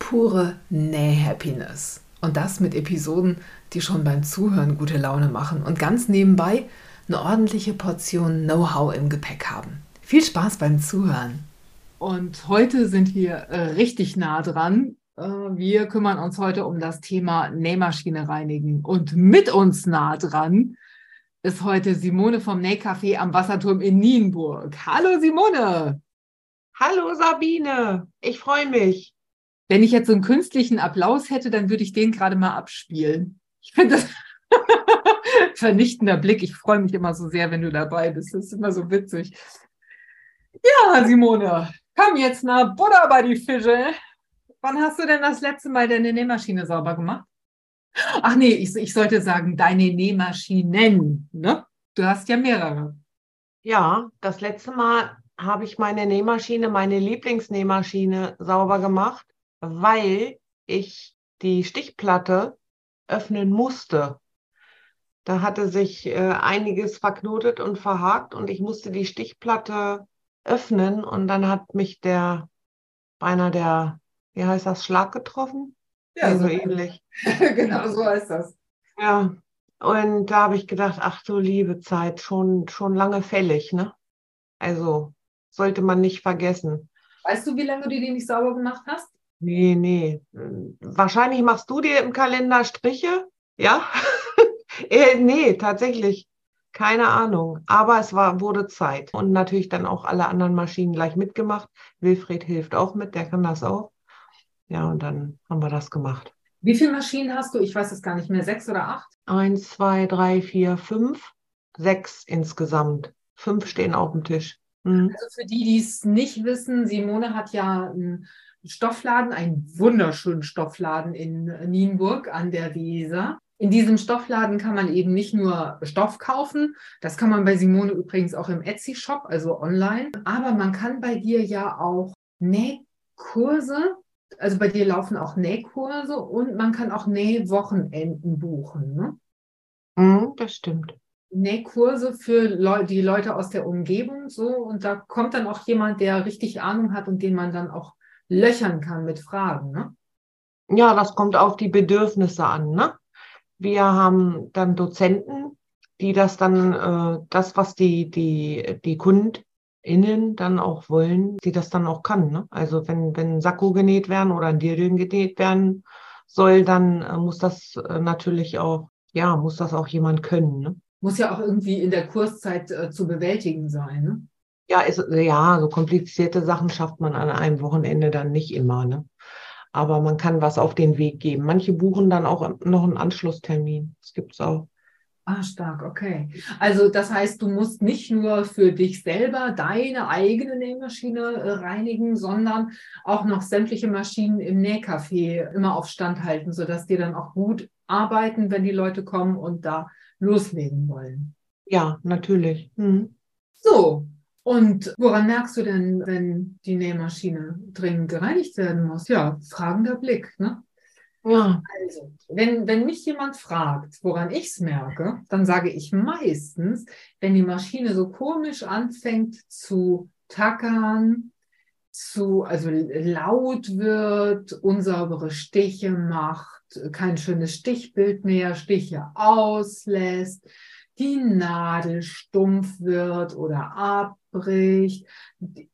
pure Näh-Happiness. Und das mit Episoden, die schon beim Zuhören gute Laune machen und ganz nebenbei eine ordentliche Portion Know-how im Gepäck haben. Viel Spaß beim Zuhören. Und heute sind wir äh, richtig nah dran. Äh, wir kümmern uns heute um das Thema Nähmaschine reinigen. Und mit uns nah dran ist heute Simone vom Nähcafé am Wasserturm in Nienburg. Hallo Simone! Hallo Sabine, ich freue mich. Wenn ich jetzt so einen künstlichen Applaus hätte, dann würde ich den gerade mal abspielen. Ich finde das vernichtender Blick. Ich freue mich immer so sehr, wenn du dabei bist. Das ist immer so witzig. Ja, Simone, komm jetzt mal Butter bei die Fische. Wann hast du denn das letzte Mal deine Nähmaschine sauber gemacht? Ach nee, ich, ich sollte sagen, deine Nähmaschinen. Ne? Du hast ja mehrere. Ja, das letzte Mal habe ich meine Nähmaschine, meine Lieblingsnähmaschine sauber gemacht weil ich die Stichplatte öffnen musste. Da hatte sich äh, einiges verknotet und verhakt und ich musste die Stichplatte öffnen und dann hat mich der beinahe der, wie heißt das, Schlag getroffen? Ja, so ähnlich. genau, so heißt das. Ja, und da habe ich gedacht, ach du liebe Zeit, schon, schon lange fällig, ne? Also sollte man nicht vergessen. Weißt du, wie lange du die nicht sauber gemacht hast? Nee, nee. Wahrscheinlich machst du dir im Kalender Striche, ja? äh, nee, tatsächlich. Keine Ahnung. Aber es war, wurde Zeit. Und natürlich dann auch alle anderen Maschinen gleich mitgemacht. Wilfried hilft auch mit, der kann das auch. Ja, und dann haben wir das gemacht. Wie viele Maschinen hast du? Ich weiß es gar nicht mehr. Sechs oder acht? Eins, zwei, drei, vier, fünf. Sechs insgesamt. Fünf stehen auf dem Tisch. Mhm. Also für die, die es nicht wissen, Simone hat ja ein Stoffladen, einen wunderschönen Stoffladen in Nienburg an der Weser. In diesem Stoffladen kann man eben nicht nur Stoff kaufen, das kann man bei Simone übrigens auch im Etsy-Shop, also online, aber man kann bei dir ja auch Nähkurse, also bei dir laufen auch Nähkurse und man kann auch Nähwochenenden buchen. Ne? Mm, das stimmt. Nähkurse für Leu die Leute aus der Umgebung so und da kommt dann auch jemand, der richtig Ahnung hat und den man dann auch löchern kann mit Fragen. Ne? Ja, das kommt auf die Bedürfnisse an. Ne? Wir haben dann Dozenten, die das dann, äh, das, was die, die, die KundInnen dann auch wollen, die das dann auch kann. Ne? Also wenn, wenn ein Sakko genäht werden oder ein Dirndl genäht werden soll, dann äh, muss das äh, natürlich auch, ja, muss das auch jemand können. Ne? Muss ja auch irgendwie in der Kurszeit äh, zu bewältigen sein. Ne? Ja, ist, ja, so komplizierte Sachen schafft man an einem Wochenende dann nicht immer. Ne? Aber man kann was auf den Weg geben. Manche buchen dann auch noch einen Anschlusstermin. Das gibt es auch. Ah, stark, okay. Also das heißt, du musst nicht nur für dich selber deine eigene Nähmaschine äh, reinigen, sondern auch noch sämtliche Maschinen im Nähcafé immer auf Stand halten, sodass die dann auch gut arbeiten, wenn die Leute kommen und da loslegen wollen. Ja, natürlich. Mhm. So, und woran merkst du denn, wenn die Nähmaschine dringend gereinigt werden muss? Ja, fragender Blick, ne? Ja. Also, wenn, wenn mich jemand fragt, woran ich es merke, dann sage ich meistens, wenn die Maschine so komisch anfängt zu tackern, zu, also laut wird, unsaubere Stiche macht, kein schönes Stichbild mehr, Stiche auslässt, die Nadel stumpf wird oder ab bricht,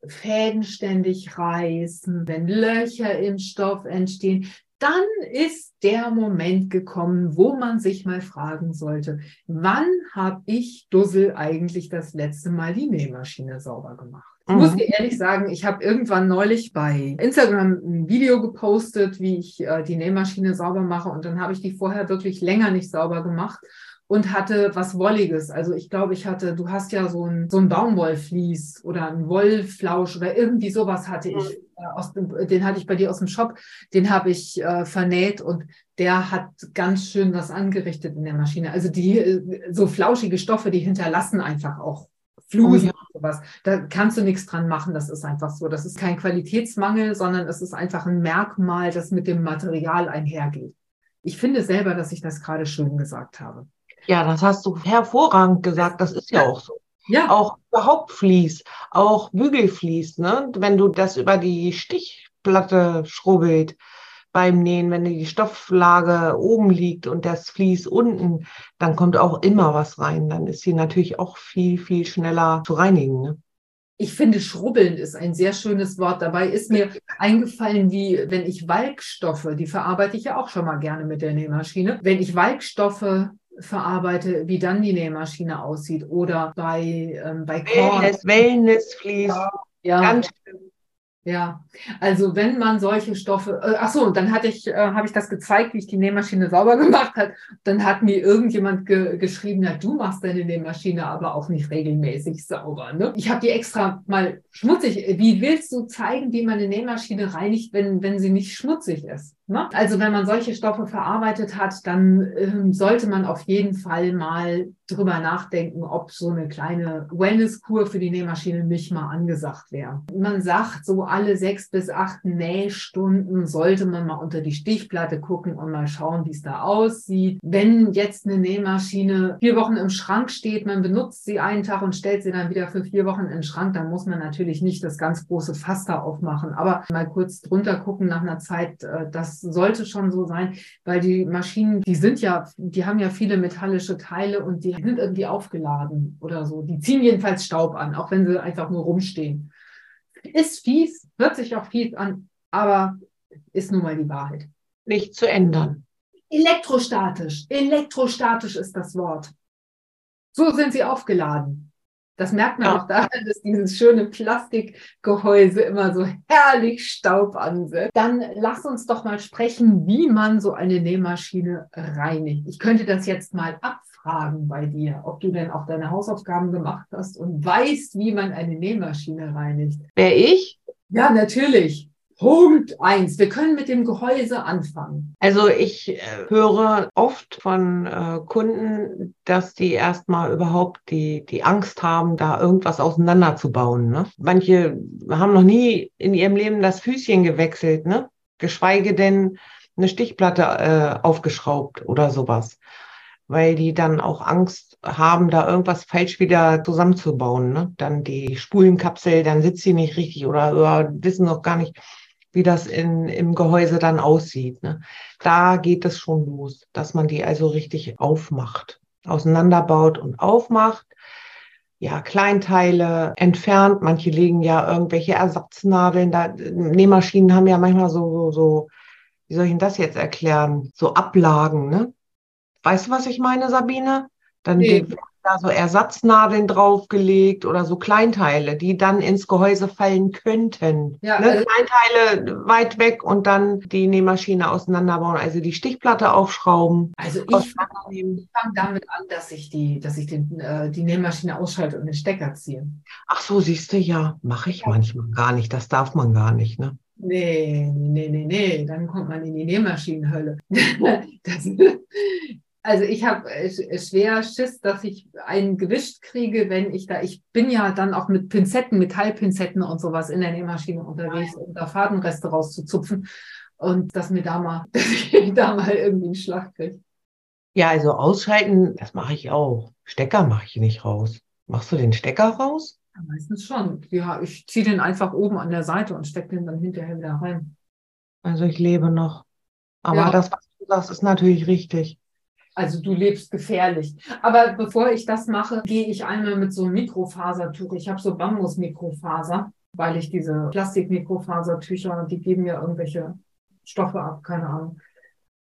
Fäden ständig reißen, wenn Löcher im Stoff entstehen, dann ist der Moment gekommen, wo man sich mal fragen sollte, wann habe ich Dussel eigentlich das letzte Mal die Nähmaschine sauber gemacht? Ich muss mhm. dir ehrlich sagen, ich habe irgendwann neulich bei Instagram ein Video gepostet, wie ich äh, die Nähmaschine sauber mache und dann habe ich die vorher wirklich länger nicht sauber gemacht und hatte was Wolliges. Also ich glaube, ich hatte, du hast ja so ein, so ein Baumwollflies oder ein Wollflausch oder irgendwie sowas hatte ich. Mhm. Äh, aus dem, den hatte ich bei dir aus dem Shop. Den habe ich äh, vernäht und der hat ganz schön was angerichtet in der Maschine. Also die äh, so flauschige Stoffe, die hinterlassen einfach auch Flusen oh, ja. und sowas. Da kannst du nichts dran machen. Das ist einfach so. Das ist kein Qualitätsmangel, sondern es ist einfach ein Merkmal, das mit dem Material einhergeht. Ich finde selber, dass ich das gerade schön gesagt habe. Ja, das hast du hervorragend gesagt. Das ist ja auch so. Ja. Auch überhaupt Vlies, auch Bügelvlies, ne? Wenn du das über die Stichplatte schrubbelt beim Nähen, wenn die Stofflage oben liegt und das Vlies unten, dann kommt auch immer was rein. Dann ist sie natürlich auch viel, viel schneller zu reinigen. Ne? Ich finde, schrubbeln ist ein sehr schönes Wort. Dabei ist mir eingefallen, wie wenn ich Walkstoffe, die verarbeite ich ja auch schon mal gerne mit der Nähmaschine, wenn ich Walkstoffe verarbeite, wie dann die Nähmaschine aussieht. Oder bei, ähm, bei Korn. Wellness, Wellness, Fließ. Ja, ganz schön. Ja, also wenn man solche Stoffe, äh, ach so, dann hatte ich, äh, habe ich das gezeigt, wie ich die Nähmaschine sauber gemacht habe. Dann hat mir irgendjemand ge geschrieben, na, du machst deine Nähmaschine aber auch nicht regelmäßig sauber. Ne? Ich habe die extra mal schmutzig. Wie willst du zeigen, wie man eine Nähmaschine reinigt, wenn, wenn sie nicht schmutzig ist? Ne? Also wenn man solche Stoffe verarbeitet hat, dann ähm, sollte man auf jeden Fall mal drüber nachdenken, ob so eine kleine Wellnesskur für die Nähmaschine nicht mal angesagt wäre. Man sagt, so alle sechs bis acht Nähstunden sollte man mal unter die Stichplatte gucken und mal schauen, wie es da aussieht. Wenn jetzt eine Nähmaschine vier Wochen im Schrank steht, man benutzt sie einen Tag und stellt sie dann wieder für vier Wochen in den Schrank, dann muss man natürlich nicht das ganz große Fass da aufmachen, aber mal kurz drunter gucken nach einer Zeit, äh, das sollte schon so sein, weil die Maschinen, die sind ja, die haben ja viele metallische Teile und die sind irgendwie aufgeladen oder so. Die ziehen jedenfalls Staub an, auch wenn sie einfach nur rumstehen. Ist fies, hört sich auch fies an, aber ist nun mal die Wahrheit. Nicht zu ändern. Elektrostatisch. Elektrostatisch ist das Wort. So sind sie aufgeladen. Das merkt man ja. auch daran, dass dieses schöne Plastikgehäuse immer so herrlich Staub ansetzt. Dann lass uns doch mal sprechen, wie man so eine Nähmaschine reinigt. Ich könnte das jetzt mal abfragen bei dir, ob du denn auch deine Hausaufgaben gemacht hast und weißt, wie man eine Nähmaschine reinigt. Wer ich? Ja, natürlich. Punkt eins. Wir können mit dem Gehäuse anfangen. Also ich äh, höre oft von äh, Kunden, dass die erstmal überhaupt die, die Angst haben, da irgendwas auseinanderzubauen. Ne? Manche haben noch nie in ihrem Leben das Füßchen gewechselt, ne? geschweige denn eine Stichplatte äh, aufgeschraubt oder sowas. Weil die dann auch Angst haben, da irgendwas falsch wieder zusammenzubauen. Ne? Dann die Spulenkapsel, dann sitzt sie nicht richtig oder, oder wissen noch gar nicht, wie das in, im Gehäuse dann aussieht. Ne? Da geht es schon los, dass man die also richtig aufmacht, auseinanderbaut und aufmacht. Ja, Kleinteile entfernt. Manche legen ja irgendwelche Ersatznadeln. Da, Nähmaschinen haben ja manchmal so, so, so, wie soll ich denn das jetzt erklären? So Ablagen, ne? Weißt du, was ich meine, Sabine? Dann nee da so Ersatznadeln draufgelegt oder so Kleinteile, die dann ins Gehäuse fallen könnten. Ja, ne? also Kleinteile weit weg und dann die Nähmaschine auseinanderbauen, also die Stichplatte aufschrauben. Also ich fange damit an, dass ich die, dass ich den, äh, die Nähmaschine ausschalte und den Stecker ziehe. Ach so, siehst du, ja, mache ich ja. manchmal gar nicht. Das darf man gar nicht, ne? Nee, nee, nee, nee, dann kommt man in die Nähmaschinenhölle. das, also ich habe schwer Schiss, dass ich einen gewischt kriege, wenn ich da, ich bin ja dann auch mit Pinzetten, Metallpinzetten und sowas in der Nähmaschine unterwegs, um da Fadenreste rauszuzupfen und dass mir da mal, dass ich da mal irgendwie einen Schlag kriege. Ja, also ausschalten, das mache ich auch. Stecker mache ich nicht raus. Machst du den Stecker raus? Ja, meistens schon. Ja, ich ziehe den einfach oben an der Seite und stecke den dann hinterher wieder rein. Also ich lebe noch. Aber ja. das, was du sagst, ist natürlich richtig. Also du lebst gefährlich. Aber bevor ich das mache, gehe ich einmal mit so einem Mikrofasertuch. Ich habe so Bambus-Mikrofaser, weil ich diese Plastik-Mikrofasertücher, die geben ja irgendwelche Stoffe ab, keine Ahnung.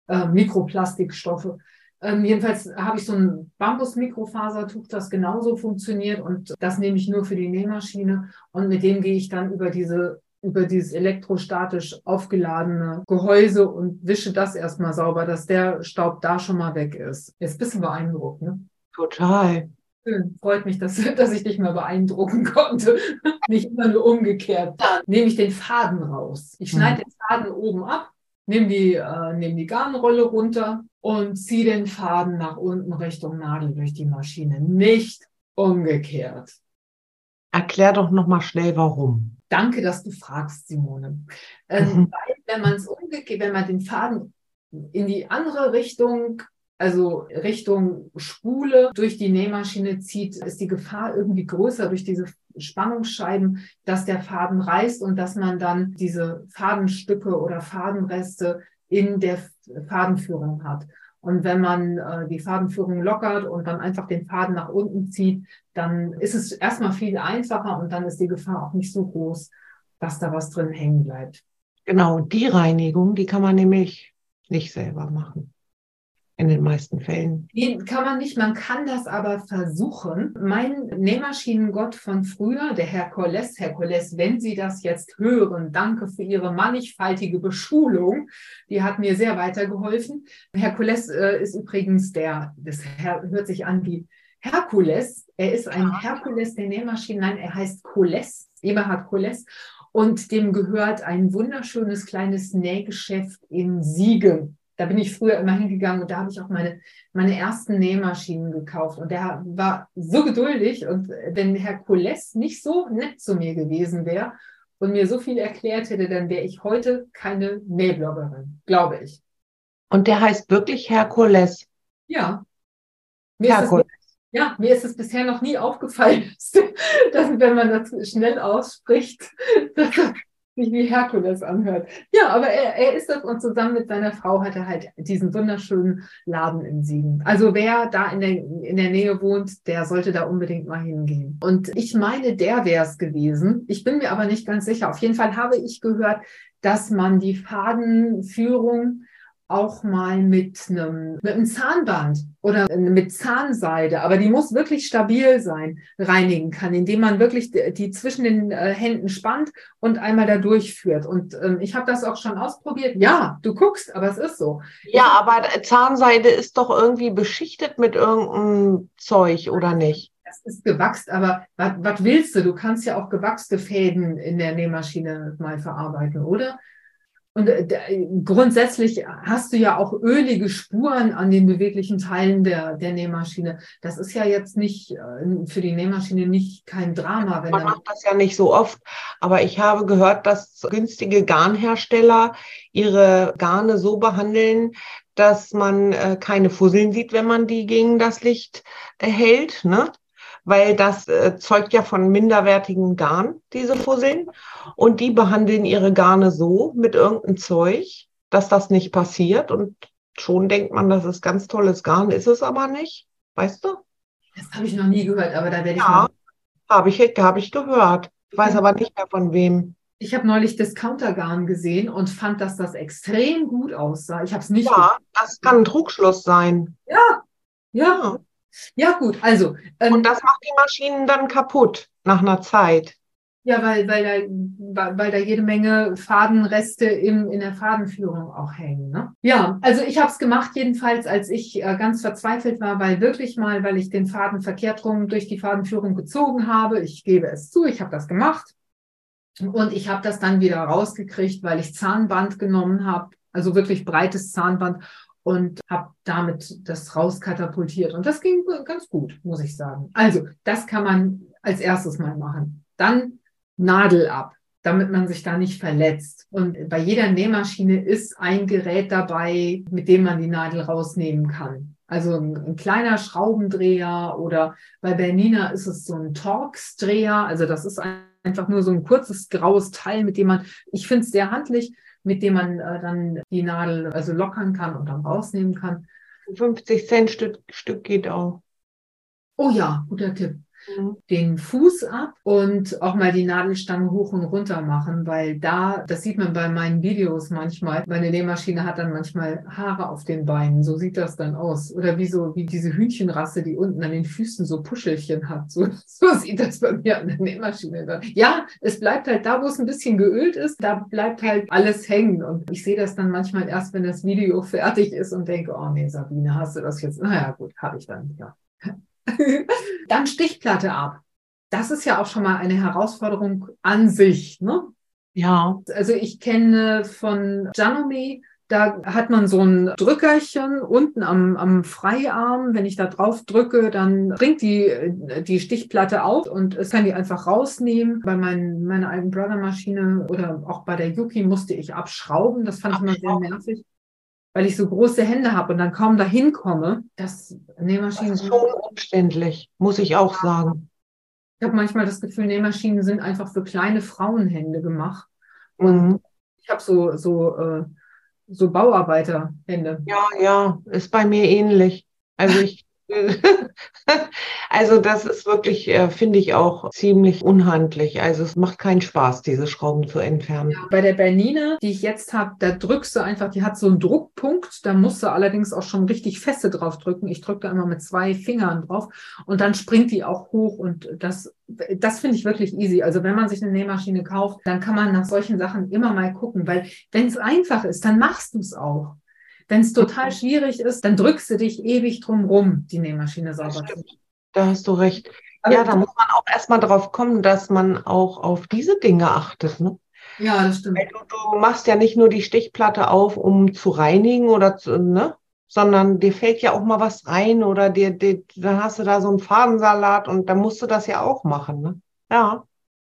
Äh, Mikroplastikstoffe. Ähm, jedenfalls habe ich so ein Bambus-Mikrofasertuch, das genauso funktioniert und das nehme ich nur für die Nähmaschine und mit dem gehe ich dann über diese über dieses elektrostatisch aufgeladene Gehäuse und wische das erstmal sauber, dass der Staub da schon mal weg ist. Jetzt ein bisschen beeindruckt, ne? Total. Schön. Freut mich, dass, dass ich dich mal beeindrucken konnte. Nicht immer nur umgekehrt. Dann nehme ich den Faden raus. Ich schneide den Faden oben ab, nehme die, äh, nehme die Garnrolle runter und ziehe den Faden nach unten Richtung Nadel durch die Maschine. Nicht umgekehrt. Erklär doch nochmal schnell, warum. Danke, dass du fragst, Simone. Ähm, mhm. Weil, wenn man es umgekehrt, wenn man den Faden in die andere Richtung also Richtung Spule durch die Nähmaschine zieht, ist die Gefahr irgendwie größer durch diese Spannungsscheiben, dass der Faden reißt und dass man dann diese Fadenstücke oder Fadenreste in der Fadenführung hat. Und wenn man äh, die Fadenführung lockert und dann einfach den Faden nach unten zieht, dann ist es erstmal viel einfacher und dann ist die Gefahr auch nicht so groß, dass da was drin hängen bleibt. Genau, die Reinigung, die kann man nämlich nicht selber machen in den meisten Fällen. Nee, kann man nicht, man kann das aber versuchen. Mein Nähmaschinengott von früher, der Herr Colles, Herr Colles, wenn Sie das jetzt hören, danke für Ihre mannigfaltige Beschulung. Die hat mir sehr weitergeholfen. Herr Colles äh, ist übrigens der, das hört sich an wie Herkules. Er ist ein ja. Herkules der Nähmaschinen. Nein, er heißt Colles, Eberhard Colles. Und dem gehört ein wunderschönes kleines Nähgeschäft in Siegen da bin ich früher immer hingegangen und da habe ich auch meine, meine ersten Nähmaschinen gekauft. Und der war so geduldig. Und wenn Herr Coles nicht so nett zu mir gewesen wäre und mir so viel erklärt hätte, dann wäre ich heute keine Nähbloggerin, glaube ich. Und der heißt wirklich Herr Coles? Ja. Mir Herkules. ja, mir ist es bisher noch nie aufgefallen, dass, wenn man das schnell ausspricht, dass, sich wie Herkules anhört. Ja, aber er, er ist das und zusammen mit seiner Frau hat er halt diesen wunderschönen Laden in Siegen. Also wer da in der, in der Nähe wohnt, der sollte da unbedingt mal hingehen. Und ich meine, der wäre es gewesen. Ich bin mir aber nicht ganz sicher. Auf jeden Fall habe ich gehört, dass man die Fadenführung auch mal mit einem, mit einem Zahnband oder mit Zahnseide, aber die muss wirklich stabil sein, reinigen kann, indem man wirklich die zwischen den äh, Händen spannt und einmal da durchführt. Und ähm, ich habe das auch schon ausprobiert. Ja, du guckst, aber es ist so. Ja, aber Zahnseide ist doch irgendwie beschichtet mit irgendeinem Zeug, oder nicht? Das ist gewachst, aber was willst du? Du kannst ja auch gewachste Fäden in der Nähmaschine mal verarbeiten, oder? Und äh, grundsätzlich hast du ja auch ölige Spuren an den beweglichen Teilen der, der Nähmaschine. Das ist ja jetzt nicht äh, für die Nähmaschine nicht kein Drama. Wenn Man macht das ja nicht so oft, aber ich habe gehört, dass günstige Garnhersteller ihre Garne so behandeln, dass man äh, keine Fusseln sieht, wenn man die gegen das Licht hält. Ne? Weil das äh, zeugt ja von minderwertigen Garn, diese Fusseln. Und die behandeln ihre Garne so mit irgendeinem Zeug, dass das nicht passiert. Und schon denkt man, das ist ganz tolles Garn, ist es aber nicht. Weißt du? Das habe ich noch nie gehört, aber da werde ich. Ja, habe ich, hab ich gehört. Ich weiß aber nicht mehr von wem. Ich habe neulich Discountergarn gesehen und fand, dass das extrem gut aussah. Ich habe es nicht. Ja, gesehen. das kann ein Trugschluss sein. Ja, ja. Ja, gut, also. Ähm, und das macht die Maschinen dann kaputt nach einer Zeit. Ja, weil, weil, da, weil da jede Menge Fadenreste im, in der Fadenführung auch hängen. Ne? Ja, also ich habe es gemacht, jedenfalls, als ich äh, ganz verzweifelt war, weil wirklich mal, weil ich den Faden verkehrt rum durch die Fadenführung gezogen habe. Ich gebe es zu, ich habe das gemacht. Und ich habe das dann wieder rausgekriegt, weil ich Zahnband genommen habe, also wirklich breites Zahnband und habe damit das rauskatapultiert. Und das ging ganz gut, muss ich sagen. Also, das kann man als erstes mal machen. Dann Nadel ab, damit man sich da nicht verletzt. Und bei jeder Nähmaschine ist ein Gerät dabei, mit dem man die Nadel rausnehmen kann. Also ein, ein kleiner Schraubendreher oder bei Bernina ist es so ein Torx-Dreher. Also das ist einfach nur so ein kurzes graues Teil, mit dem man, ich finde es sehr handlich, mit dem man äh, dann die Nadel also lockern kann und dann rausnehmen kann. 50 Cent Stück, Stück geht auch. Oh ja, guter Tipp. Mhm. den Fuß ab und auch mal die Nadelstange hoch und runter machen, weil da, das sieht man bei meinen Videos manchmal, meine Nähmaschine hat dann manchmal Haare auf den Beinen, so sieht das dann aus. Oder wie so, wie diese Hühnchenrasse, die unten an den Füßen so Puschelchen hat, so, so sieht das bei mir an der Nähmaschine. Dann. Ja, es bleibt halt da, wo es ein bisschen geölt ist, da bleibt halt alles hängen und ich sehe das dann manchmal erst, wenn das Video fertig ist und denke, oh nee, Sabine, hast du das jetzt? Naja, gut, habe ich dann, ja. Dann Stichplatte ab. Das ist ja auch schon mal eine Herausforderung an sich. Ne? Ja. Also ich kenne von Janome, da hat man so ein Drückerchen unten am, am Freiarm. Wenn ich da drauf drücke, dann bringt die, die Stichplatte auf und es kann die einfach rausnehmen. Bei mein, meiner alten Brother-Maschine oder auch bei der Yuki musste ich abschrauben. Das fand ich immer sehr nervig weil ich so große Hände habe und dann kaum dahin komme. Das Nähmaschinen das ist schon umständlich, muss ich auch sagen. Ich habe manchmal das Gefühl, Nähmaschinen sind einfach für kleine Frauenhände gemacht. Und mhm. ich habe so, so, äh, so Bauarbeiterhände. Ja, ja, ist bei mir ähnlich. Also ich also das ist wirklich, äh, finde ich auch ziemlich unhandlich. Also es macht keinen Spaß, diese Schrauben zu entfernen. Ja, bei der Bernina, die ich jetzt habe, da drückst du einfach, die hat so einen Druckpunkt, da musst du allerdings auch schon richtig feste drauf drücken. Ich drücke da immer mit zwei Fingern drauf und dann springt die auch hoch und das, das finde ich wirklich easy. Also wenn man sich eine Nähmaschine kauft, dann kann man nach solchen Sachen immer mal gucken, weil wenn es einfach ist, dann machst du es auch. Wenn es total schwierig ist, dann drückst du dich ewig drum rum, die Nähmaschine sauber zu Da hast du recht. ja, da muss man auch erstmal drauf kommen, dass man auch auf diese Dinge achtet. Ne? Ja, das stimmt. Du, du, machst ja nicht nur die Stichplatte auf, um zu reinigen oder zu, ne? sondern dir fällt ja auch mal was rein oder dir, dir, dann hast du da so einen Fadensalat und dann musst du das ja auch machen. Ne? Ja.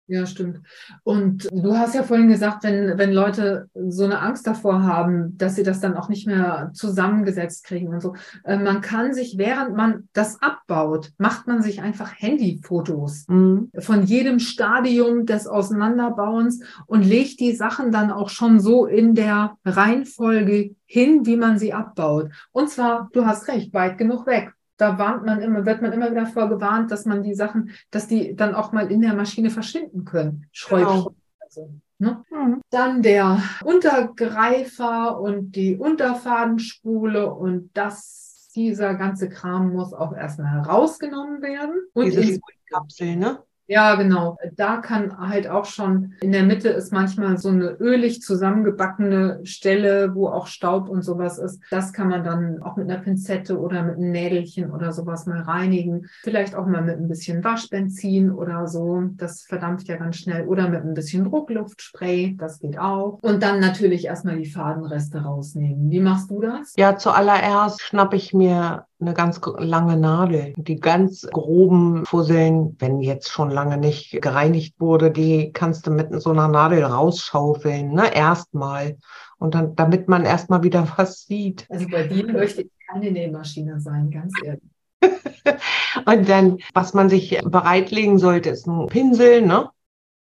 Ja, stimmt. Und du hast ja vorhin gesagt, wenn, wenn Leute so eine Angst davor haben, dass sie das dann auch nicht mehr zusammengesetzt kriegen und so. Äh, man kann sich, während man das abbaut, macht man sich einfach Handyfotos mhm. von jedem Stadium des Auseinanderbauens und legt die Sachen dann auch schon so in der Reihenfolge hin, wie man sie abbaut. Und zwar, du hast recht, weit genug weg da warnt man immer, wird man immer wieder vorgewarnt, dass man die Sachen, dass die dann auch mal in der Maschine verschwinden können. Schräubchen. Genau. Also, ne? mhm. Dann der Untergreifer und die Unterfadenspule und das, dieser ganze Kram muss auch erstmal herausgenommen werden. Und Diese Kapsel, ne? Ja, genau. Da kann halt auch schon in der Mitte ist manchmal so eine ölig zusammengebackene Stelle, wo auch Staub und sowas ist. Das kann man dann auch mit einer Pinzette oder mit einem Nädelchen oder sowas mal reinigen. Vielleicht auch mal mit ein bisschen Waschbenzin oder so. Das verdampft ja ganz schnell. Oder mit ein bisschen Druckluftspray. Das geht auch. Und dann natürlich erstmal die Fadenreste rausnehmen. Wie machst du das? Ja, zuallererst schnappe ich mir eine ganz lange Nadel. Die ganz groben Fusseln, wenn jetzt schon lange nicht gereinigt wurde, die kannst du mit so einer Nadel rausschaufeln, ne? Erstmal. Und dann, damit man erstmal wieder was sieht. Also bei dir möchte ich keine Nähmaschine sein, ganz ehrlich. Und dann, was man sich bereitlegen sollte, ist ein Pinsel, ne?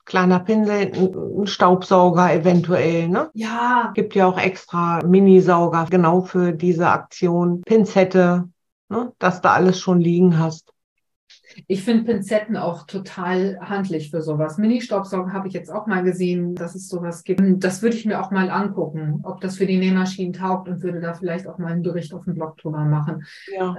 Kleiner Pinsel, ein Staubsauger eventuell, ne? Ja. Gibt ja auch extra Minisauger genau für diese Aktion. Pinzette, ne, dass du alles schon liegen hast. Ich finde Pinzetten auch total handlich für sowas. Mini-Staubsauger habe ich jetzt auch mal gesehen, dass es sowas gibt. Das würde ich mir auch mal angucken, ob das für die Nähmaschinen taugt und würde da vielleicht auch mal einen Bericht auf dem Blog drüber machen. Ja.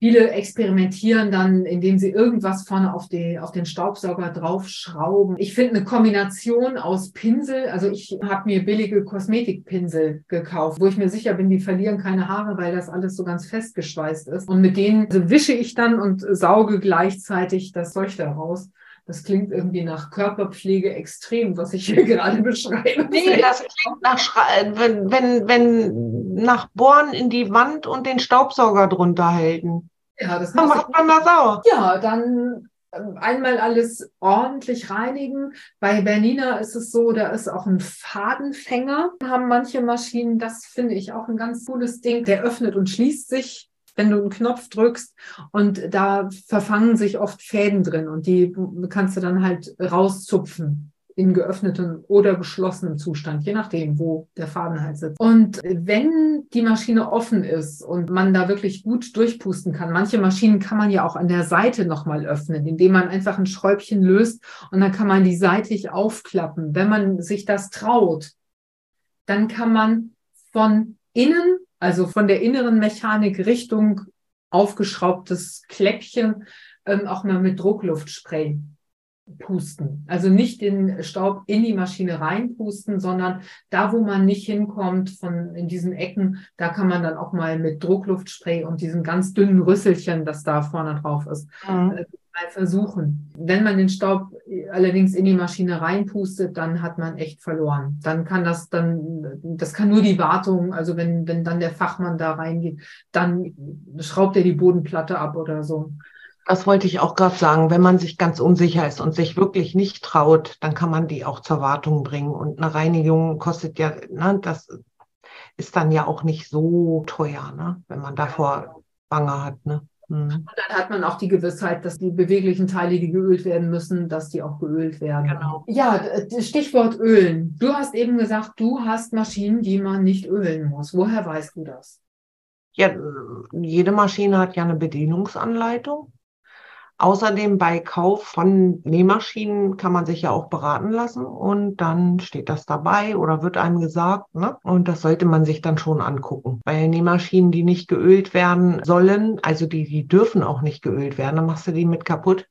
Viele experimentieren dann, indem sie irgendwas vorne auf, die, auf den Staubsauger draufschrauben. Ich finde eine Kombination aus Pinsel, also ich habe mir billige Kosmetikpinsel gekauft, wo ich mir sicher bin, die verlieren keine Haare, weil das alles so ganz festgeschweißt ist. Und mit denen wische ich dann und sauge gleichzeitig das Zeug daraus. Das klingt irgendwie nach Körperpflege extrem, was ich hier gerade beschreibe. Nee, das klingt nach, wenn, wenn, wenn nach Bohren in die Wand und den Staubsauger drunter halten. Ja, das dann macht man das auch. Ja, dann ähm, einmal alles ordentlich reinigen. Bei Bernina ist es so, da ist auch ein Fadenfänger. Haben manche Maschinen, das finde ich auch ein ganz cooles Ding. Der öffnet und schließt sich wenn du einen Knopf drückst und da verfangen sich oft Fäden drin und die kannst du dann halt rauszupfen. in geöffnetem oder geschlossenem Zustand, je nachdem, wo der Faden halt sitzt. Und wenn die Maschine offen ist und man da wirklich gut durchpusten kann, manche Maschinen kann man ja auch an der Seite nochmal öffnen, indem man einfach ein Schräubchen löst und dann kann man die seitig aufklappen. Wenn man sich das traut, dann kann man von innen, also von der inneren Mechanik Richtung aufgeschraubtes Kläppchen, ähm, auch mal mit Druckluft sprayen pusten. Also nicht den Staub in die Maschine reinpusten, sondern da, wo man nicht hinkommt, von in diesen Ecken, da kann man dann auch mal mit Druckluftspray und diesem ganz dünnen Rüsselchen, das da vorne drauf ist, mhm. äh, mal versuchen. Wenn man den Staub allerdings in die Maschine reinpustet, dann hat man echt verloren. Dann kann das dann, das kann nur die Wartung, also wenn, wenn dann der Fachmann da reingeht, dann schraubt er die Bodenplatte ab oder so. Das wollte ich auch gerade sagen. Wenn man sich ganz unsicher ist und sich wirklich nicht traut, dann kann man die auch zur Wartung bringen. Und eine Reinigung kostet ja, ne, das ist dann ja auch nicht so teuer, ne, wenn man davor Bange hat. Ne? Mhm. Und dann hat man auch die Gewissheit, dass die beweglichen Teile, die geölt werden müssen, dass die auch geölt werden. Genau. Ja, Stichwort Ölen. Du hast eben gesagt, du hast Maschinen, die man nicht ölen muss. Woher weißt du das? Ja, jede Maschine hat ja eine Bedienungsanleitung. Außerdem bei Kauf von Nähmaschinen kann man sich ja auch beraten lassen und dann steht das dabei oder wird einem gesagt. Ne? Und das sollte man sich dann schon angucken. Bei Nähmaschinen, die nicht geölt werden sollen, also die, die dürfen auch nicht geölt werden, dann machst du die mit kaputt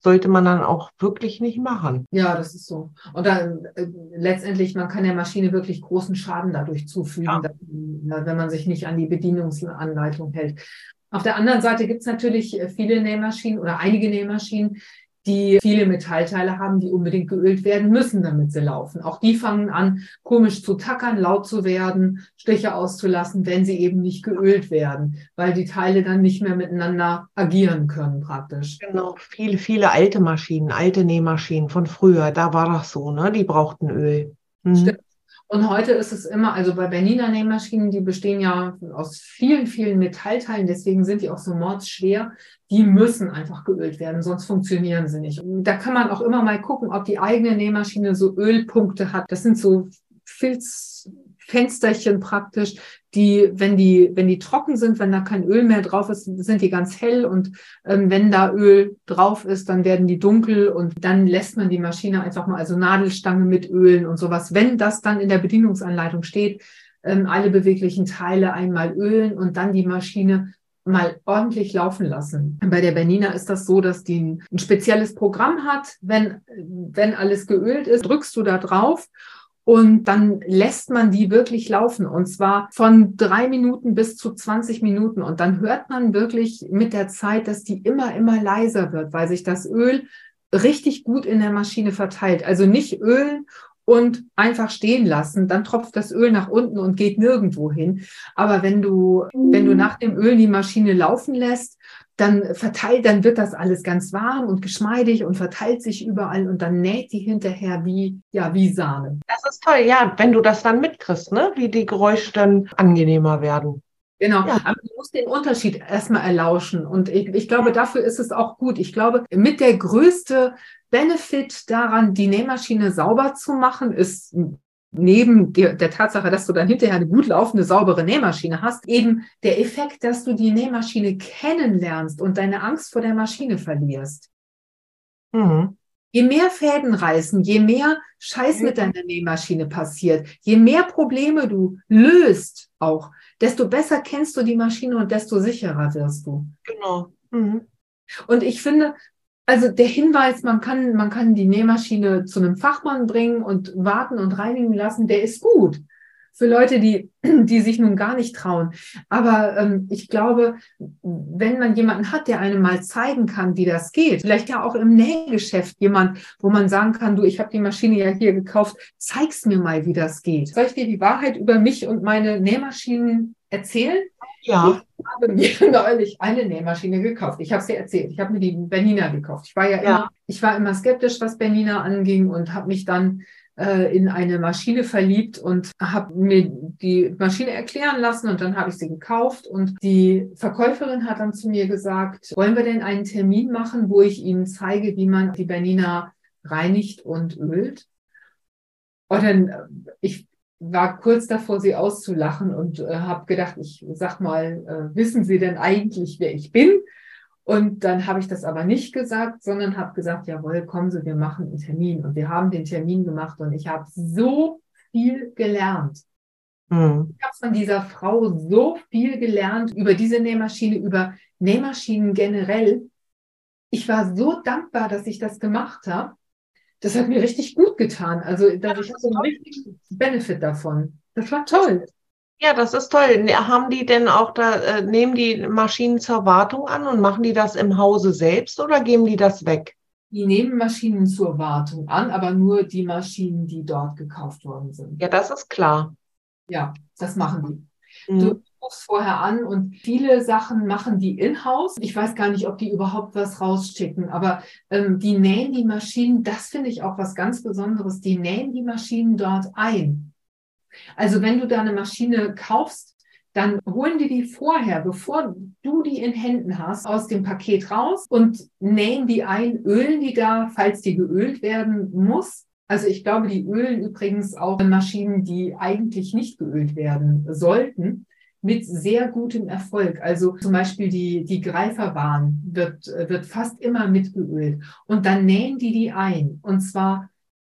sollte man dann auch wirklich nicht machen. Ja, das ist so. Und dann äh, letztendlich, man kann der Maschine wirklich großen Schaden dadurch zufügen, ja. dass, wenn man sich nicht an die Bedienungsanleitung hält. Auf der anderen Seite gibt es natürlich äh, viele Nähmaschinen oder einige Nähmaschinen, die viele Metallteile haben, die unbedingt geölt werden müssen, damit sie laufen. Auch die fangen an, komisch zu tackern, laut zu werden, Stiche auszulassen, wenn sie eben nicht geölt werden, weil die Teile dann nicht mehr miteinander agieren können praktisch. Genau, viele, viele alte Maschinen, alte Nähmaschinen von früher, da war das so, ne? Die brauchten Öl. Mhm. Stimmt. Und heute ist es immer, also bei Bernina Nähmaschinen, die bestehen ja aus vielen, vielen Metallteilen, deswegen sind die auch so mordsschwer. Die müssen einfach geölt werden, sonst funktionieren sie nicht. Und da kann man auch immer mal gucken, ob die eigene Nähmaschine so Ölpunkte hat. Das sind so Filz, Fensterchen praktisch, die, wenn die, wenn die trocken sind, wenn da kein Öl mehr drauf ist, sind die ganz hell und ähm, wenn da Öl drauf ist, dann werden die dunkel und dann lässt man die Maschine einfach mal, also Nadelstange mit Ölen und sowas. Wenn das dann in der Bedienungsanleitung steht, ähm, alle beweglichen Teile einmal ölen und dann die Maschine mal ordentlich laufen lassen. Bei der Bernina ist das so, dass die ein, ein spezielles Programm hat. Wenn, wenn alles geölt ist, drückst du da drauf und dann lässt man die wirklich laufen und zwar von drei Minuten bis zu 20 Minuten. Und dann hört man wirklich mit der Zeit, dass die immer, immer leiser wird, weil sich das Öl richtig gut in der Maschine verteilt. Also nicht ölen und einfach stehen lassen, dann tropft das Öl nach unten und geht nirgendwo hin. Aber wenn du, wenn du nach dem Öl die Maschine laufen lässt, dann verteilt, dann wird das alles ganz warm und geschmeidig und verteilt sich überall und dann näht die hinterher wie, ja, wie Sahne. Das ist toll, ja, wenn du das dann mitkriegst, ne, wie die Geräusche dann angenehmer werden. Genau, ja. aber du musst den Unterschied erstmal erlauschen. Und ich, ich glaube, dafür ist es auch gut. Ich glaube, mit der größte Benefit daran, die Nähmaschine sauber zu machen, ist neben der, der, Tatsache, dass du dann hinterher eine gut laufende, saubere Nähmaschine hast, eben der Effekt, dass du die Nähmaschine kennenlernst und deine Angst vor der Maschine verlierst. Mhm. Je mehr Fäden reißen, je mehr Scheiß mit deiner Nähmaschine passiert, je mehr Probleme du löst auch, desto besser kennst du die Maschine und desto sicherer wirst du. Genau. Mhm. Und ich finde, also der Hinweis, man kann, man kann die Nähmaschine zu einem Fachmann bringen und warten und reinigen lassen, der ist gut. Für Leute, die, die sich nun gar nicht trauen. Aber ähm, ich glaube, wenn man jemanden hat, der einem mal zeigen kann, wie das geht, vielleicht ja auch im Nähgeschäft jemand, wo man sagen kann, du, ich habe die Maschine ja hier gekauft, zeig's mir mal, wie das geht. Soll ich dir die Wahrheit über mich und meine Nähmaschinen erzählen? Ja. Ich habe mir neulich eine Nähmaschine gekauft. Ich habe es dir erzählt. Ich habe mir die Bernina gekauft. Ich war ja, ja. Immer, ich war immer skeptisch, was Bernina anging und habe mich dann äh, in eine Maschine verliebt und habe mir die Maschine erklären lassen und dann habe ich sie gekauft und die Verkäuferin hat dann zu mir gesagt, wollen wir denn einen Termin machen, wo ich Ihnen zeige, wie man die Bernina reinigt und ölt. Und dann, äh, ich war kurz davor, sie auszulachen und äh, habe gedacht, ich sag mal, äh, wissen Sie denn eigentlich, wer ich bin? Und dann habe ich das aber nicht gesagt, sondern habe gesagt, jawohl, kommen Sie, wir machen einen Termin. Und wir haben den Termin gemacht und ich habe so viel gelernt. Mhm. Ich habe von dieser Frau so viel gelernt über diese Nähmaschine, über Nähmaschinen generell. Ich war so dankbar, dass ich das gemacht habe das hat mir richtig gut getan. Also da, ja, ich hatte einen richtigen Benefit davon. Das war toll. Ja, das ist toll. Ne, haben die denn auch da, äh, nehmen die Maschinen zur Wartung an und machen die das im Hause selbst oder geben die das weg? Die nehmen Maschinen zur Wartung an, aber nur die Maschinen, die dort gekauft worden sind. Ja, das ist klar. Ja, das machen die. Mhm. Du, rufst vorher an und viele Sachen machen die in-house. Ich weiß gar nicht, ob die überhaupt was rausschicken, aber ähm, die nähen die Maschinen, das finde ich auch was ganz Besonderes, die nähen die Maschinen dort ein. Also wenn du da eine Maschine kaufst, dann holen die die vorher, bevor du die in Händen hast, aus dem Paket raus und nähen die ein, ölen die da, falls die geölt werden muss. Also ich glaube, die ölen übrigens auch Maschinen, die eigentlich nicht geölt werden sollten mit sehr gutem Erfolg. Also zum Beispiel die, die Greiferbahn wird, wird fast immer mitgeölt. Und dann nähen die die ein. Und zwar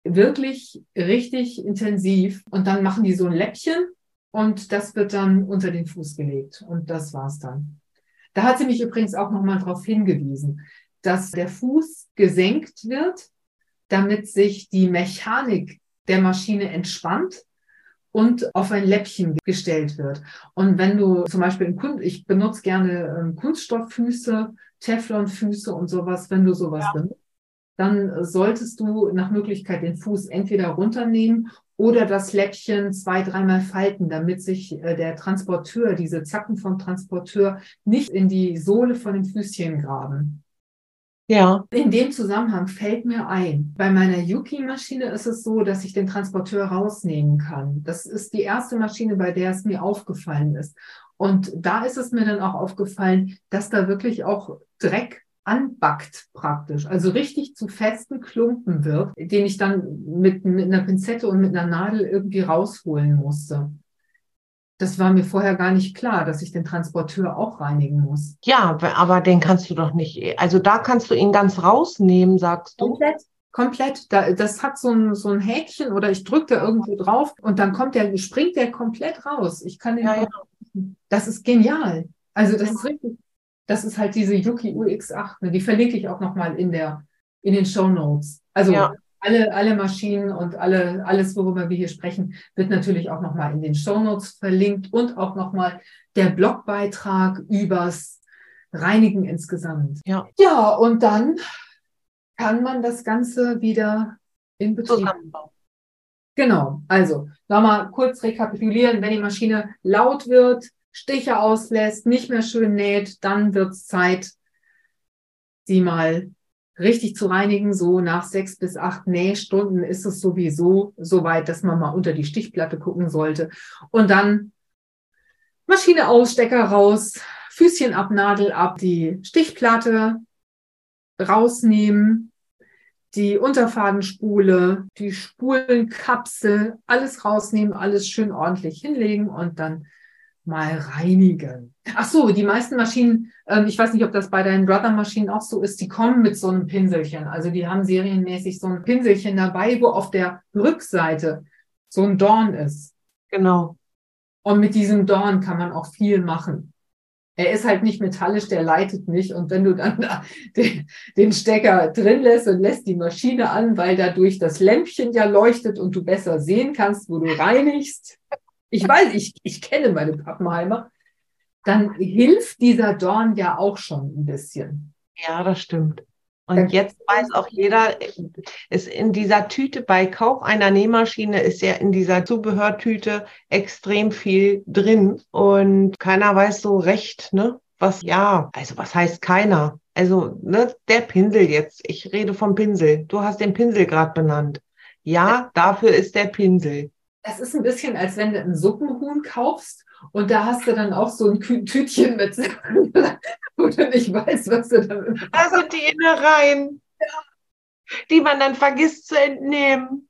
wirklich richtig intensiv. Und dann machen die so ein Läppchen und das wird dann unter den Fuß gelegt. Und das war's dann. Da hat sie mich übrigens auch nochmal darauf hingewiesen, dass der Fuß gesenkt wird, damit sich die Mechanik der Maschine entspannt und auf ein Läppchen gestellt wird. Und wenn du zum Beispiel in Kunst, ich benutze gerne ähm, Kunststofffüße, Teflonfüße und sowas, wenn du sowas ja. benutzt, dann solltest du nach Möglichkeit den Fuß entweder runternehmen oder das Läppchen zwei, dreimal falten, damit sich äh, der Transporteur, diese Zacken vom Transporteur nicht in die Sohle von den Füßchen graben. Ja. In dem Zusammenhang fällt mir ein, bei meiner Yuki-Maschine ist es so, dass ich den Transporteur rausnehmen kann. Das ist die erste Maschine, bei der es mir aufgefallen ist. Und da ist es mir dann auch aufgefallen, dass da wirklich auch Dreck anbackt praktisch, also richtig zu festen Klumpen wird, den ich dann mit, mit einer Pinzette und mit einer Nadel irgendwie rausholen musste. Das war mir vorher gar nicht klar, dass ich den Transporteur auch reinigen muss. Ja, aber den kannst du doch nicht. Also da kannst du ihn ganz rausnehmen, sagst du. Komplett. Komplett. Da, das hat so ein, so ein Häkchen oder ich drücke da irgendwo drauf und dann kommt der, springt der komplett raus. Ich kann den. Ja, ja. Das ist genial. Also das ist richtig. Das ist halt diese Yuki UX8. Ne? Die verlinke ich auch nochmal in der, in den Show Notes. Also ja alle, alle Maschinen und alle, alles, worüber wir hier sprechen, wird natürlich auch nochmal in den Shownotes verlinkt und auch nochmal der Blogbeitrag übers Reinigen insgesamt. Ja. ja, und dann kann man das Ganze wieder in Betrieb zusammenbauen. Genau, also nochmal kurz rekapitulieren, wenn die Maschine laut wird, Stiche auslässt, nicht mehr schön näht, dann wird es Zeit, sie mal richtig zu reinigen. So nach sechs bis acht Nähstunden ist es sowieso so weit, dass man mal unter die Stichplatte gucken sollte. Und dann Maschine aus, Stecker raus, Füßchen ab, Nadel ab, die Stichplatte rausnehmen, die Unterfadenspule, die Spulenkapsel, alles rausnehmen, alles schön ordentlich hinlegen und dann mal reinigen. Ach so, die meisten Maschinen, äh, ich weiß nicht, ob das bei deinen Brother-Maschinen auch so ist, die kommen mit so einem Pinselchen. Also die haben serienmäßig so ein Pinselchen dabei, wo auf der Rückseite so ein Dorn ist. Genau. Und mit diesem Dorn kann man auch viel machen. Er ist halt nicht metallisch, der leitet nicht. Und wenn du dann da den, den Stecker drin lässt und lässt die Maschine an, weil dadurch das Lämpchen ja leuchtet und du besser sehen kannst, wo du reinigst, ich weiß, ich, ich kenne meine Pappenheimer, dann hilft dieser Dorn ja auch schon ein bisschen. Ja, das stimmt. Und jetzt weiß auch jeder, ist in dieser Tüte bei Kauf einer Nähmaschine ist ja in dieser Zubehörtüte extrem viel drin und keiner weiß so recht, ne? Was ja, also was heißt keiner? Also, ne, der Pinsel jetzt. Ich rede vom Pinsel. Du hast den Pinsel gerade benannt. Ja, dafür ist der Pinsel das ist ein bisschen, als wenn du ein Suppenhuhn kaufst und da hast du dann auch so ein Tütchen mit, wo du nicht weißt, was du damit Da sind die Innereien. Ja. die man dann vergisst zu entnehmen.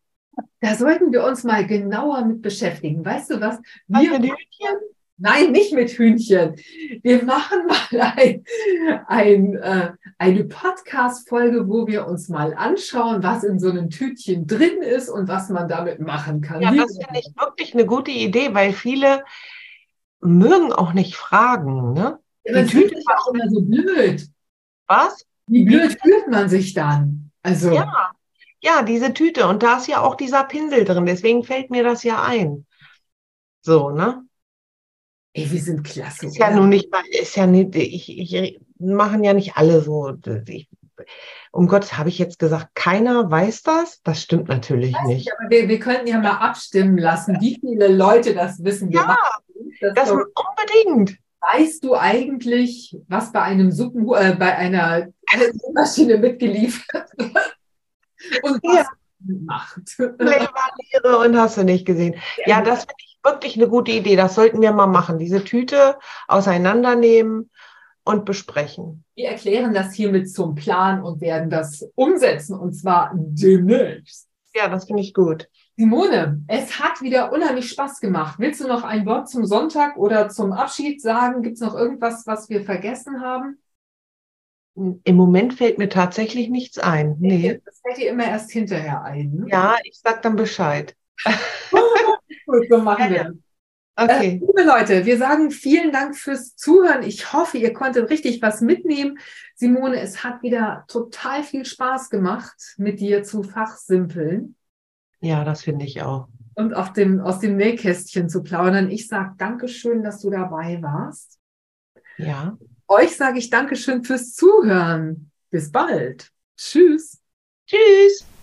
Da sollten wir uns mal genauer mit beschäftigen. Weißt du was? Was Wir mit Hühnchen? Nein, nicht mit Hühnchen. Wir machen mal ein, ein, äh, eine Podcast-Folge, wo wir uns mal anschauen, was in so einem Tütchen drin ist und was man damit machen kann. Ja, das finde ich wirklich eine gute Idee, weil viele mögen auch nicht fragen, ne? Ja, fühlt Tüte sich auch immer so blöd. Was? Wie blöd fühlt man sich dann? Also, Ja, ja, diese Tüte. Und da ist ja auch dieser Pinsel drin. Deswegen fällt mir das ja ein. So, ne? ey, wir sind klasse. Ist ja nun nicht, mal- ist ja nicht, ich, ich machen ja nicht alle so. Ich, um Gott, habe ich jetzt gesagt, keiner weiß das? Das stimmt natürlich nicht. nicht, aber wir, wir könnten ja mal abstimmen lassen, wie viele Leute das wissen. Ja, das Das unbedingt. Weißt du eigentlich, was bei einem Suppen, äh, bei einer Maschine mitgeliefert wird? Und was Ja. macht? Leberniere und hast du nicht gesehen. Ja, das finde ich wirklich eine gute Idee. Das sollten wir mal machen. Diese Tüte auseinandernehmen und besprechen. Wir erklären das hiermit zum Plan und werden das umsetzen und zwar demnächst. Ja, das finde ich gut. Simone, es hat wieder unheimlich Spaß gemacht. Willst du noch ein Wort zum Sonntag oder zum Abschied sagen? Gibt es noch irgendwas, was wir vergessen haben? Im Moment fällt mir tatsächlich nichts ein. Nee. Das fällt dir immer erst hinterher ein. Ne? Ja, ich sag dann Bescheid. Gut, so machen Ja, wir ja. Äh, Okay. liebe Leute, wir sagen vielen Dank fürs Zuhören. Ich hoffe, ihr konntet richtig was mitnehmen. Simone, es hat wieder total viel Spaß gemacht, mit dir zu fachsimpeln Ja, das finde ich auch. und auf dem, aus dem Nähkästchen zu plaudern. Ich sage Dankeschön, dass du dabei warst. Ja. Euch sage ich Dankeschön fürs Zuhören. Bis bald. Tschüss. Tschüss.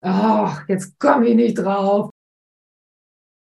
Ach, jetzt komme ich nicht drauf.